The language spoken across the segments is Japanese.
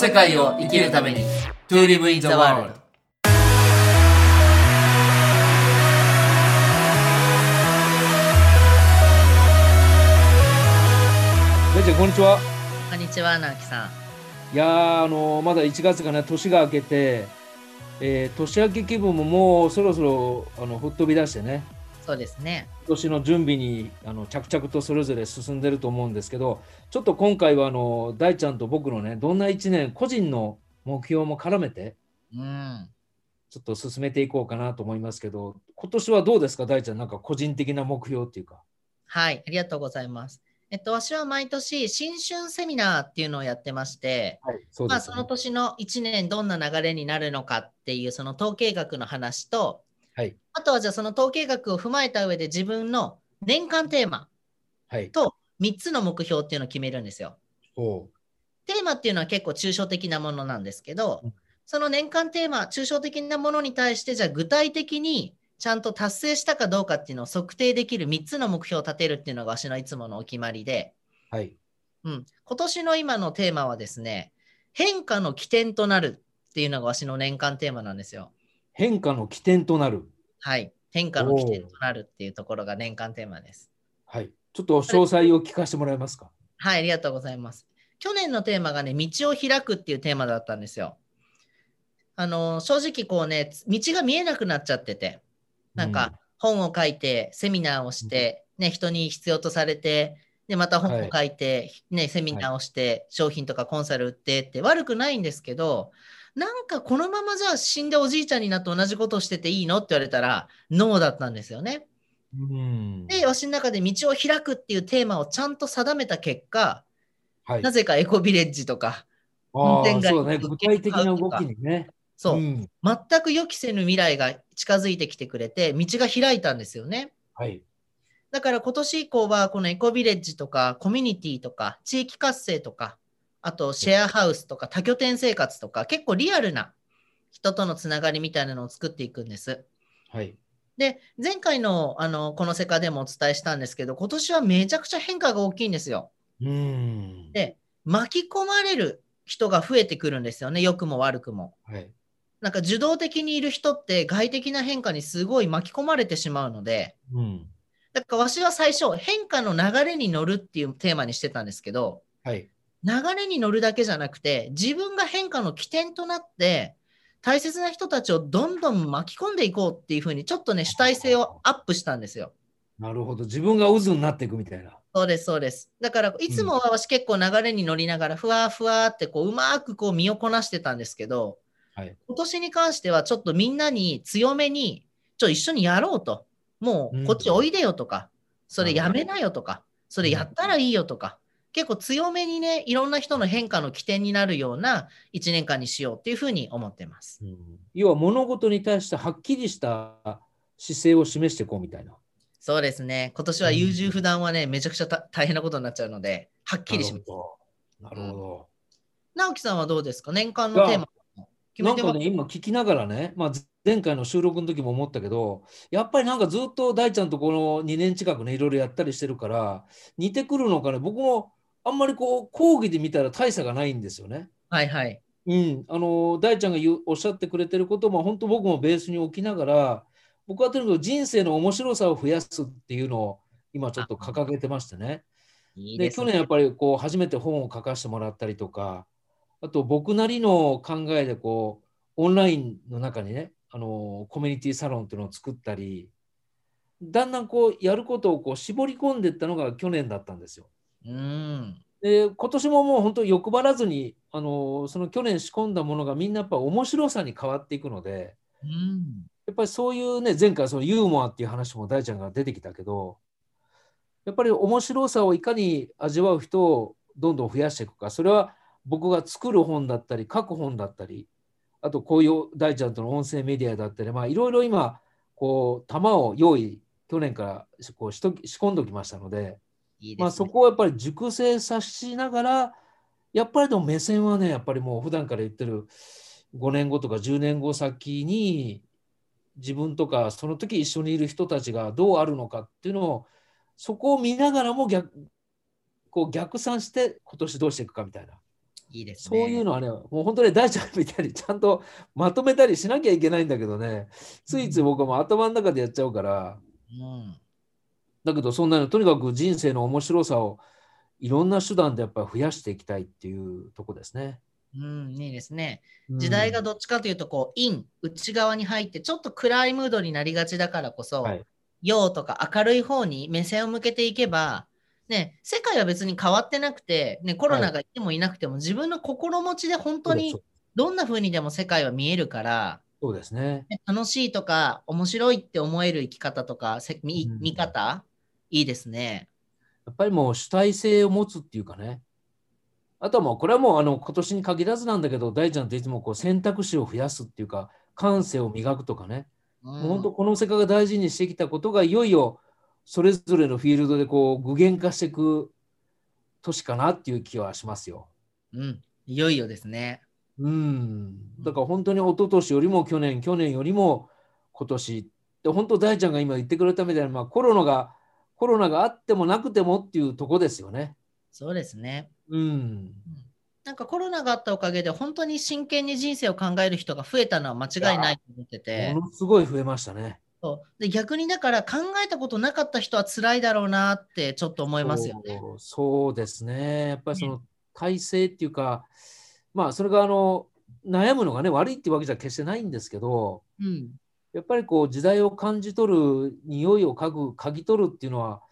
世界を生きるために。To live in the world 大ちゃんこんにちは。こんにちは、直樹さん。いやーあのまだ1月がね年が明けて、えー年明け気分ももうそろそろあの吹っ飛び出してねそうですね。今年の準備にあの着々とそれぞれ進んでると思うんですけどちょっと今回はあの大ちゃんと僕のねどんな1年個人の目標も絡めてうん。ちょっと進めていこうかなと思いますけど今年はどうですか？大ちゃんなんか個人的な目標っていうかはい、ありがとうございます。えっと、私は毎年、新春セミナーっていうのをやってまして、はいそうまあ、その年の1年どんな流れになるのかっていうその統計学の話と、はい。あとはじゃあその統計学を踏まえた上で自分の年間テーマはい。と3つの目標っていうのを決めるんですよ。おう。テーマっていうのは結構抽象的なものなんですけどうん、その年間テーマ、抽象的なものに対して、じゃあ具体的にちゃんと達成したかどうかっていうのを測定できる3つの目標を立てるっていうのが私のいつものお決まりで、はい。うん、今年の今のテーマはですね、変化の起点となるっていうのが私の年間テーマなんですよ。変化の起点となるはい。変化の起点となるっていうところが年間テーマです。はいちょっと詳細を聞かせてもらえますか？はい、ありがとうございます。去年のテーマがね、道を開くっていうテーマだったんですよ。あの、正直こうね、道が見えなくなっちゃってて、なんか本を書いて、セミナーをして、ね、人に必要とされて、で、また本を書いて、ね、セミナーをして、商品とかコンサル売ってって悪くないんですけど、なんかこのままじゃあ死んでおじいちゃんになって同じことをしてていいのって言われたら、ノーだったんですよね。うんで、私の中で道を開くっていうテーマをちゃんと定めた結果、はいなぜかエコビレッジとか、あ運転街あそうだね、具体的な動きにね。そう、ん全く予期せぬ未来が近づいてきてくれて、道が開いたんですよね。はい。だから今年以降は、このエコビレッジとか、コミュニティとか、地域活性とか、あとシェアハウスとか、多拠点生活とか、結構リアルな人とのつながりみたいなのを作っていくんです。はい。で、前回のあのこの世界でもお伝えしたんですけど、今年はめちゃくちゃ変化が大きいんですよ。うん。で、巻き込まれる人が増えてくるんですよね、良くも悪くも。はい。なんか受動的にいる人って外的な変化にすごい巻き込まれてしまうので、うん。だからわしは最初変化の流れに乗るっていうテーマにしてたんですけど、はい。流れに乗るだけじゃなくて、自分が変化の起点となって、大切な人たちをどんどん巻き込んでいこうっていうふうに、ちょっとね、主体性をアップしたんですよ。なるほど。自分が渦になっていくみたいな。そうです、そうです。だから、いつもは私結構流れに乗りながら、ふわふわってこう、うまくこう身をこなしてたんですけど、はい。今年に関してはちょっとみんなに強めに、ちょ一緒にやろうと。もうこっちおいでよとか、それやめなよとか、それやったらいいよとか、結構強めにね、いろんな人の変化の起点になるような1年間にしようっていうふうに思ってます。うん要は物事に対してはっきりした姿勢を示していこうみたいな。そうですね。今年は優柔不断はね、めちゃくちゃた大変なことになっちゃうので、はっきりします。なるほど。直樹さんはどうですか？年間のテーマなんかね、今聞きながらね、まあ、前回の収録の時も思ったけど、やっぱりなんかずっと大ちゃんとこの2年近くね、いろいろやったりしてるから、似てくるのかね、僕もあんまりこう、講義で見たら大差がないんですよね。はいはい。うん、あの大ちゃんが言うおっしゃってくれてることも本当僕もベースに置きながら僕はとにかく人生の面白さを増やすっていうのを今ちょっと掲げてましてね。でいいですね。去年やっぱりこう初めて本を書かせてもらったりとかあと僕なりの考えでこうオンラインの中にねあのコミュニティサロンっていうのを作ったりだんだんこうやることをこう絞り込んでいったのが去年だったんですよ。うん。で今年ももう本当欲張らずにあのその去年仕込んだものがみんなやっぱ面白さに変わっていくのでうん。やっぱりそういうね前回そのユーモアっていう話も大ちゃんが出てきたけどやっぱり面白さをいかに味わう人をどんどん増やしていくかそれは僕が作る本だったり書く本だったりあとこういう大ちゃんとの音声メディアだったりまあいろいろ今こう玉を用意去年からこうしと仕込んでおきましたので。いいね。まあ、そこをやっぱり熟成さしながら、やっぱりでも目線はね、やっぱりもう普段から言ってる5年後とか10年後先に、自分とかその時一緒にいる人たちがどうあるのかっていうのを、そこを見ながらも逆こう逆算して今年どうしていくかみたいな。いいですそうね。いうのはね、もう本当に大ちゃんみたいにちゃんとまとめたりしなきゃいけないんだけどね、ついつい僕はもう頭の中でやっちゃうから、うん。だけどそんなのとにかく人生の面白さをいろんな手段でやっぱ増やしていきたいっていうとこですね。うん、いいですね。うん時代がどっちかというと、こう、イン、内側に入って、ちょっと暗いムードになりがちだからこそ、はい陽とか明るい方に目線を向けていけば、ね、世界は別に変わってなくて、ね、コロナがいてもいなくても、自分の心持ちで本当にどんな風にでも世界は見えるから、そうですね。ね楽しいとか、面白いって思える生き方とか、せ見うん見方、いいですね。やっぱりもう主体性を持つっていうかね。あとはもうこれはもうあの今年に限らずなんだけど、大ちゃんっていつもこう選択肢を増やすっていうか、感性を磨くとかね。うん本当この世界が大事にしてきたことがいよいよそれぞれのフィールドでこう具現化していく年かなっていう気はしますよ。うん、いよいよですね。うん。だから本当に一昨年よりも去年、去年よりも今年。で本当大ちゃんが今言ってくれたみたいに、まあ、コロナがコロナがあってもなくてもっていうとこですよね。そうですね。うん。なんかコロナがあったおかげで、本当に真剣に人生を考える人が増えたのは間違いないと思ってて、ものすごい増えましたね。そうで逆にだから考えたことなかった人は辛いだろうなってちょっと思いますよね。そうそうですね。やっぱりその体制っていうか、まあそれがあの悩むのがね悪いっていうわけじゃ決してないんですけど、うん、やっぱりこう時代を感じ取る匂いを嗅ぐ嗅ぎ取るっていうのは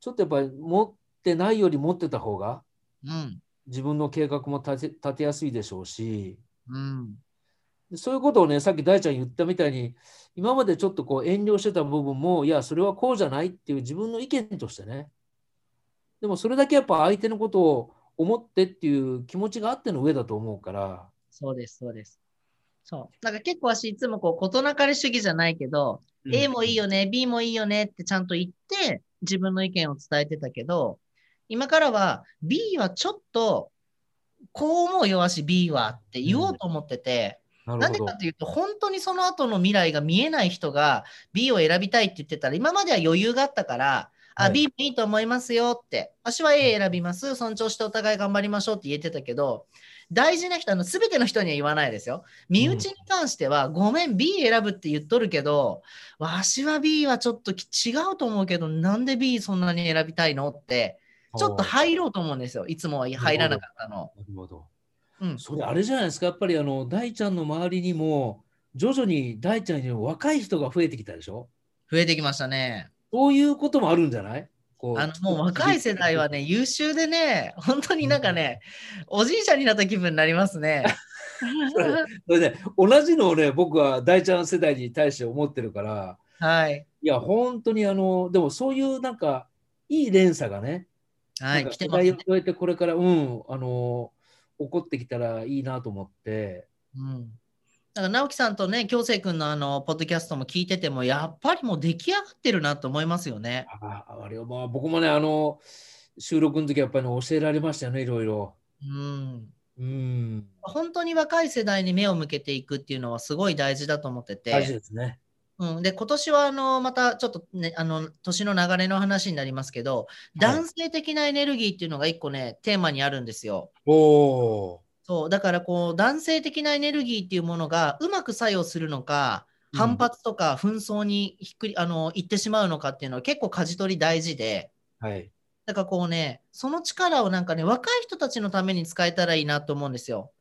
ちょっとやっぱり持ってないより持ってた方がうん、自分の計画も立て立てやすいでしょうし。うん、でそういうことをねさっき大ちゃん言ったみたいに今までちょっとこう遠慮してた部分もいやそれはこうじゃないっていう自分の意見としてね。でもそれだけやっぱ相手のことを思ってっていう気持ちがあっての上だと思うから。そうです、そうです。そう。なんか結構私いつもこう事なかれ主義じゃないけど、A もいいよね、B もいいよねってちゃんと言って自分の意見を伝えてたけど、今からは B はちょっとこう思うよ、わし B はって言おうと思ってて、なるほど。なんでかというと、本当にその後の未来が見えない人が B を選びたいって言ってたら、今までは余裕があったから、あ、はい。B もいいと思いますよって、私は A 選びます、尊重してお互い頑張りましょうって言えてたけど、大事な人、あの全ての人には言わないですよ。身内に関しては、ごめん、B 選ぶって言っとるけど、わしは B はちょっと違うと思うけど、なんで B そんなに選びたいのって、ちょっと入ろうと思うんですよ。いつもは入らなかったの。なるほど。うん、それあれじゃないですか？やっぱりあの大ちゃんの周りにも徐々に大ちゃんにも若い人が増えてきたでしょ？増えてきましたね。そういうこともあるんじゃない？こあのもう若い世代はね、優秀でね、本当になんかね、おじいちゃんになった気分になりますね。それで、同じのをね、僕は大ちゃん世代に対して思ってるから、はい。いや、本当にあの、でもそういうなんか、いい連鎖がね、はい、来てますねを。超えてこれから、うん、あの、起こってきたらいいなと思って、うん。だから直樹さんとね、京成君のあの、ポッドキャストも聞いてても、やっぱりもう出来上がってるなと思いますよね。ああれはまあ僕もね、あの、収録の時はやっぱり、ね、教えられましたよね、いろいろ。うん。うん、本当に若い世代に目を向けていくっていうのはすごい大事だと思ってて。大事ですね。うん、で今年はあのまたちょっとねあの年の流れの話になりますけど、男性的なエネルギーっていうのが一個ねテーマにあるんですよ。おおそうだからこう男性的なエネルギーっていうものがうまく作用するのかうん反発とか紛争にひっくり、あの行ってしまうのかっていうのは結構舵取り大事でー。はい。だからこうねその力をなんかね若い人たちのために使えたらいいなと思うんですよ。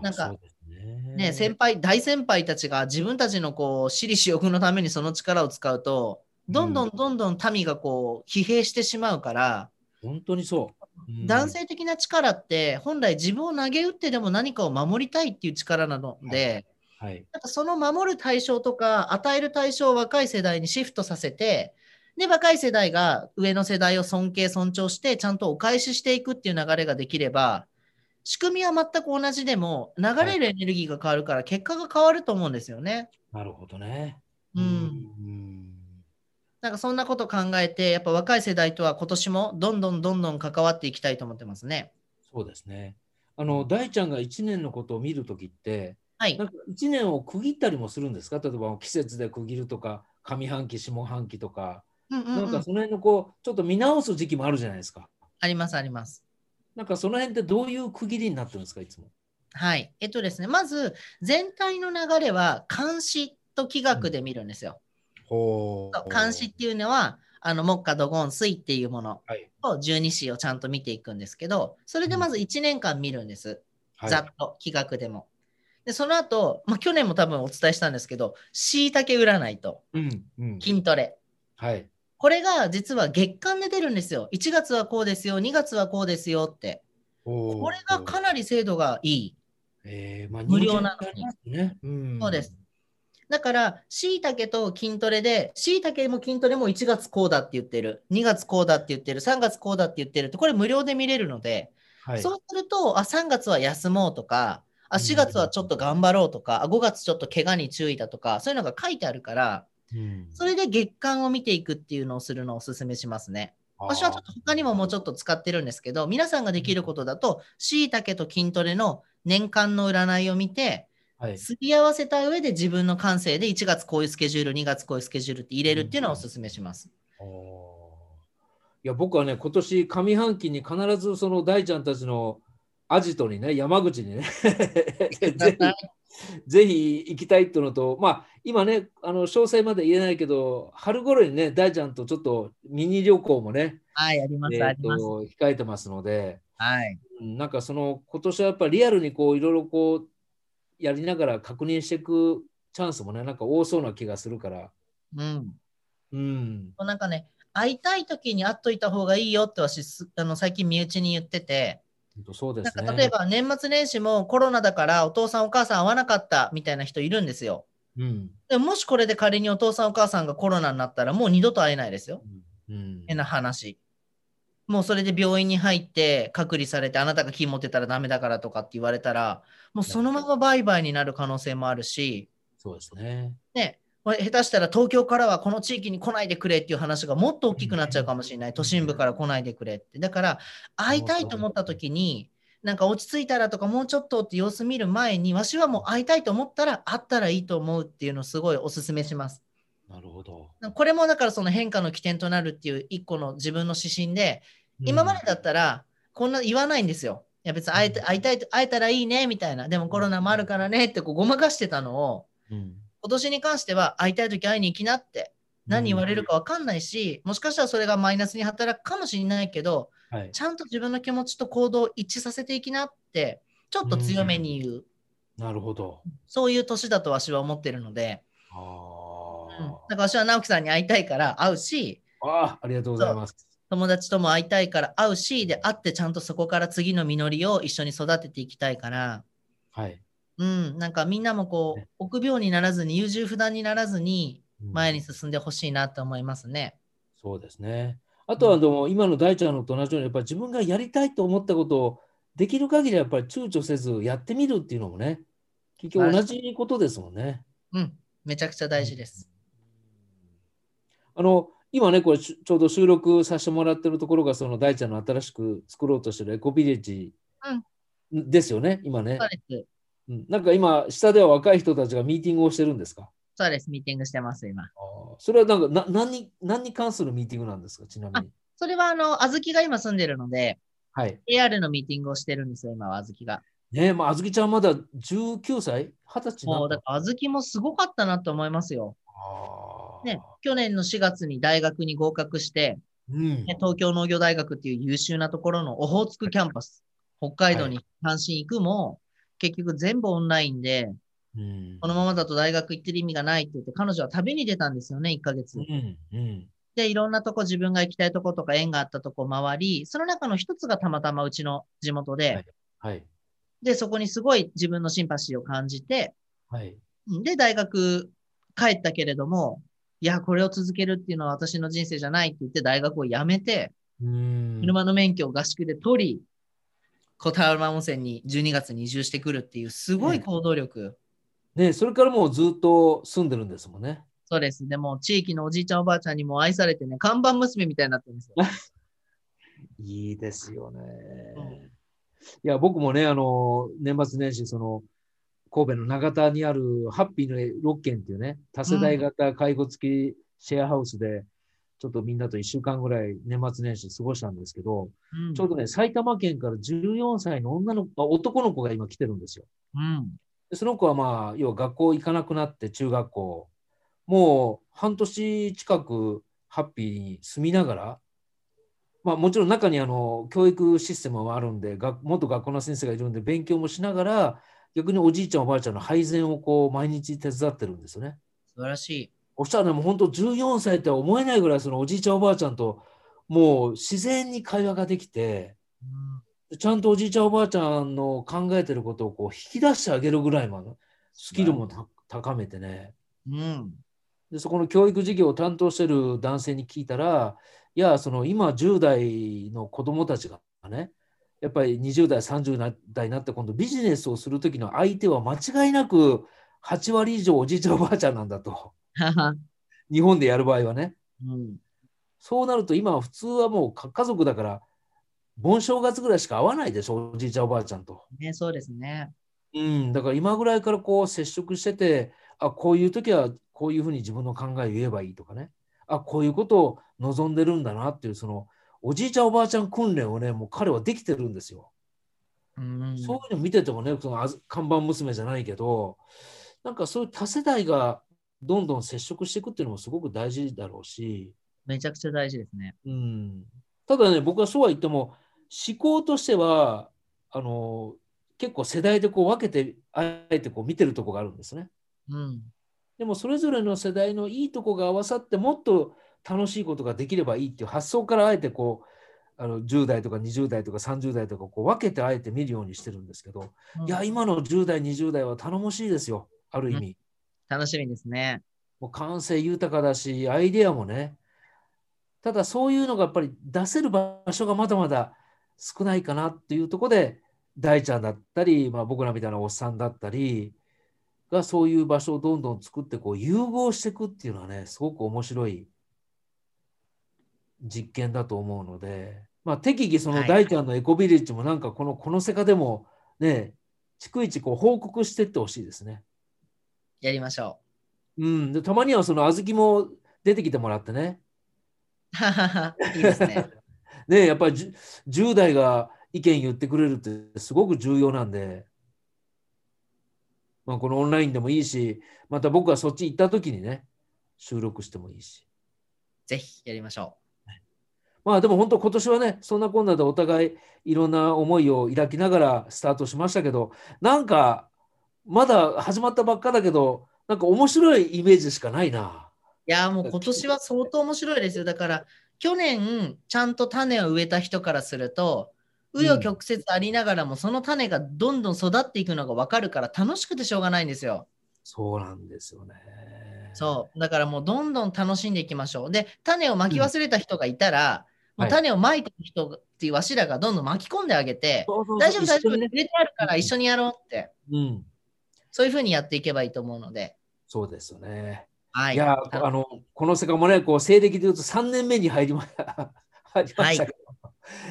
なんかそうですねね、先輩大先輩たちが自分たちのこう私利私欲のためにその力を使うとどんどんどんどん民がこう疲弊してしまうから、本当にそう。うん男性的な力って本来自分を投げ打ってでも何かを守りたいっていう力なので、はい。なんかその守る対象とか与える対象を若い世代にシフトさせてで若い世代が上の世代を尊敬尊重してちゃんとお返ししていくっていう流れができれば仕組みは全く同じでも流れるエネルギーが変わるから結果が変わると思うんですよね。なるほどね。うんうんなんかそんなこと考えてやっぱ若い世代とは今年もどんどんどんどん関わっていきたいと思ってますね。そうですね。あの大ちゃんが1年のことを見るときって、はいなん。か1年を区切ったりもするんですか？例えば季節で区切るとか、上半期、下半期とか、うんうんうんなんかその辺のこう、ちょっと見直す時期もあるじゃないですか。ありますあります。なんかその辺ってどういう区切りになってるんですか、いつも？はい。えっとですね、まず全体の流れは監視と気学で見るんですよ。ほ監視っていうのは、あの木下土金水っていうものはい。と十二支をちゃんと見ていくんですけど、それでまず1年間見るんです。はいざっと気学でも。で、その後、まあ、去年も多分お伝えしたんですけど、しいたけ占いとうん。うん。筋トレ。はい。これが実は月間で出るんですよ。1月はこうですよ、2月はこうですよって。ここれがかなり精度がいい。えーまあ、無料なのにね。うんそうです。だから、しいたけと筋トレで、しいたけも筋トレも1月こうだって言ってる、2月こうだって言ってる、3月こうだって言ってるって、これ無料で見れるので、はい。そうすると、あ、3月は休もうとか、あ、うん。4月はちょっと頑張ろうとか、あ5月ちょっと怪我に注意だとか、そういうのが書いてあるから、うん。それで月間を見ていくっていうのをするのをお勧めしますね。私はちょっと他にももうちょっと使ってるんですけど、皆さんができることだと、しいたけと筋トレの年間の占いを見て、はい。すり合わせた上で自分の感性で1月こういうスケジュール、2月こういうスケジュールって入れるっていうのをお勧めします。いや僕はね今年上半期に必ずその大ちゃんたちのアジトにね山口にね ぜひぜひ行きたいっていうのとまあ今ねあの詳細まで言えないけど春頃にね大ちゃんとちょっとミニ旅行もね、はい、あります、えーあります。と控えてますので、はい。うんなんかその今年はやっぱりリアルにこういろいろこうやりながら確認していくチャンスもねなんか多そうな気がするから。うん。うん。なんかね、会いたい時に会っといた方がいいよって私、すあの最近身内に言ってて、そうでなんすね。か例えば年末年始もコロナだからお父さんお母さん会わなかったみたいな人いるんですよ。うん。でももしこれで仮にお父さんお母さんがコロナになったらもう二度と会えないですよ。うん。変な話。もうそれで病院に入って隔離されてあなたが気持ってたらダメだからとかって言われたらもうそのままバイバイになる可能性もあるし、そうですね。ね、下手したら東京からはこの地域に来ないでくれっていう話がもっと大きくなっちゃうかもしれない。都心部から来ないでくれって。だから会いたいと思った時になんか落ち着いたらとかもうちょっとって様子見る前にわしはもう会いたいと思ったら会ったらいいと思うっていうのをすごいお勧めします。なるほど。これもだからその変化の起点となるっていう一個の自分の指針で今までだったら、こんな言わないんですよ。いや別に会えて会いたいと会えたらいいねみたいな。でもコロナもあるからねってこうごまかしてたのを、うん、今年に関しては会いたいとき会いに行きなって、何言われるか分かんないし、もしかしたらそれがマイナスに働くかもしれないけど、はい。ちゃんと自分の気持ちと行動を一致させていきなって、ちょっと強めに言う。なるほど。そういう年だと私は思ってるので、あうん、だから私は直樹さんに会いたいから会うし、ああ、ありがとうございます。友達とも会いたいから会うし、で、会ってちゃんとそこから次の実りを一緒に育てていきたいから、はい。うん、なんかみんなもこうね、臆病にならずに、優柔不断にならずに、うん前に進んでほしいなと思いますね。そうですね。あとはでも、今の大ちゃんのと同じように、やっぱり自分がやりたいと思ったことをできる限りやっぱり躊躇せずやってみるっていうのもね、結局同じことですもんね。うん、めちゃくちゃ大事です。あの今ね、これちちょうど収録させてもらってるところが、その大ちゃんの新しく作ろうとしてるエコビレッジですよね、今ねそう。です。うんなんか今、下では若い人たちがミーティングをしてるんですか？そうです。ミーティングしてます、今。それはなんかな何に何に関するミーティングなんですか、ちなみに？それは、あの、あずきが今住んでるので、はい。AR のミーティングをしてるんですよ、今はあずきが。ねえ、まあ、あずきちゃんまだ19歳 ?20 歳なんかだからあずきもすごかったなと思いますよ。あーね、去年の4月に大学に合格して、うんね東京農業大学っていう優秀なところのオホーツクキャンパス、北海道に単身行くも、結局全部オンラインで、うんこのままだと大学行ってる意味がないって言って、彼女は旅に出たんですよね、1ヶ月。うんうんで、いろんなとこ自分が行きたいとことか縁があったとこ回り、その中の一つがたまたまうちの地元で、はいはい。で、そこにすごい自分のシンパシーを感じて、はい。うんで、大学帰ったけれども、いや、これを続けるっていうのは私の人生じゃないって言って大学を辞めて、うん車の免許を合宿で取り、小田原温泉に12月に移住してくるっていうすごい行動力。ねそれからもうずっと住んでるんですもんね。そうです。でも、地域のおじいちゃんおばあちゃんにも愛されてね、看板娘みたいになってるんですよ。いいですよね。うんいや、僕もね、あの、年末年始、その、神戸の長田にあるハッピーの6軒っていうね、多世代型介護付きシェアハウスで、ちょっとみんなと1週間ぐらい年末年始過ごしたんですけど、うんちょうどね、埼玉県から14歳の女の子、あ男の子が今来てるんですよ。うん。でその子はまあ、要は学校行かなくなって中学校、もう半年近くハッピーに住みながら、まあもちろん中にあの教育システムはあるんで、学元学校の先生がいるんで勉強もしながら、逆におじいちゃんおばあちゃんの配膳をこう毎日手伝ってるんですよね。素晴らしい。そしたらね、もう本当14歳とは思えないぐらいそのおじいちゃんおばあちゃんともう自然に会話ができて、ちゃんとおじいちゃんおばあちゃんの考えてることをこう引き出してあげるぐらいまでスキルもた高めてね。うん。で、そこの教育事業を担当してる男性に聞いたら、いや、その今10代の子供たちがね、やっぱり20代、30代になって今度ビジネスをするときの相手は間違いなく8割以上おじいちゃんおばあちゃんなんだと。日本でやる場合はね。うん。そうなると今は普通はもうか家族だから、盆正月ぐらいしか会わないでしょ、おじいちゃんおばあちゃんと。ね、そうですね。うん、だから今ぐらいからこう接触してて、あ、こういう時はこういうふうに自分の考えを言えばいいとかね。あ、こういうことを望んでるんだなっていう、そのおじいちゃんおばあちゃん訓練をね、もう彼はできてるんですよ。うん。そういうの見ててもね、そのあず看板娘じゃないけど、なんかそういう多世代がどんどん接触していくっていうのもすごく大事だろうし、めちゃくちゃ大事ですね。うん、ただね、僕はそうは言っても、思考としては、あの結構世代でこう分けて、あえてこう見てるところがあるんですね。うん。でもそれぞれの世代のいいとこが合わさってもっと楽しいことができればいいっていう発想からあえてこうあの10代とか20代とか30代とかこう分けてあえて見るようにしてるんですけど、いや今の10代20代は頼もしいですよある意味、楽しみですね。もう感性豊かだしアイデアもね。ただそういうのがやっぱり出せる場所がまだまだ少ないかなっていうところで大ちゃんだったり、まあ、僕らみたいなおっさんだったりがそういう場所をどんどん作ってこう融合していくっていうのはねすごく面白い実験だと思うので、まあ、適宜そのはい大ちゃんのエコビレッジもなんかこのこの世界でもね逐一こう報告していってほしいですね。やりましょうん、でたまにはその小豆も出てきてもらってね。う。ははは。いいですね。ねやっぱりじゅ 10, 代が意見言ってくれるってすごく重要なんで、まあ、このオンラインでもいいし、また僕がそっち行った時にね、収録してもいいし。ぜひやりましょまあでも本当今年はね、そんなこんなでお互いいろんな思いを抱きながらスタートしましたけど、なんかまだ始まったばっかだけど、なんか面白いイメージしかないな。う。いやー、もう今年は相当面白いですよ。だから、去年、ちゃんと種を植えた人からすると、紆余曲折ありながらも、その種がどんどん育っていくのが分かるから、楽しくてしょうがないんですよ。そうなんですよね。そう。だからもうどんどん楽しんでいきましょう。で、種をまき忘れた人がいたら、種をまいてる人っていうわしらがどんどん巻き込んであげて、大丈夫、大丈夫、入れてあるから一緒にやろうって、うん、そういうふうにやっていけばいいと思うので。そうですよね。はい。いやたあのこの世界もね、こう西暦でいうと3年目に入りま 入りましたけど、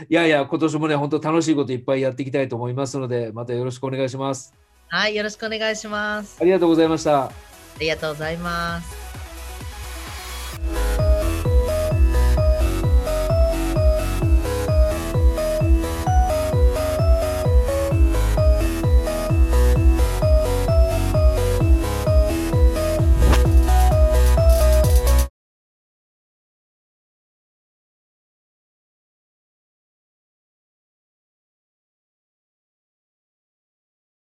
い、やいや、今年もね、本当楽しいこといっぱいやっていきたいと思いますので、またよろしくお願いします。はい、よろしくお願いします。ありがとうございました。ありがとうございます。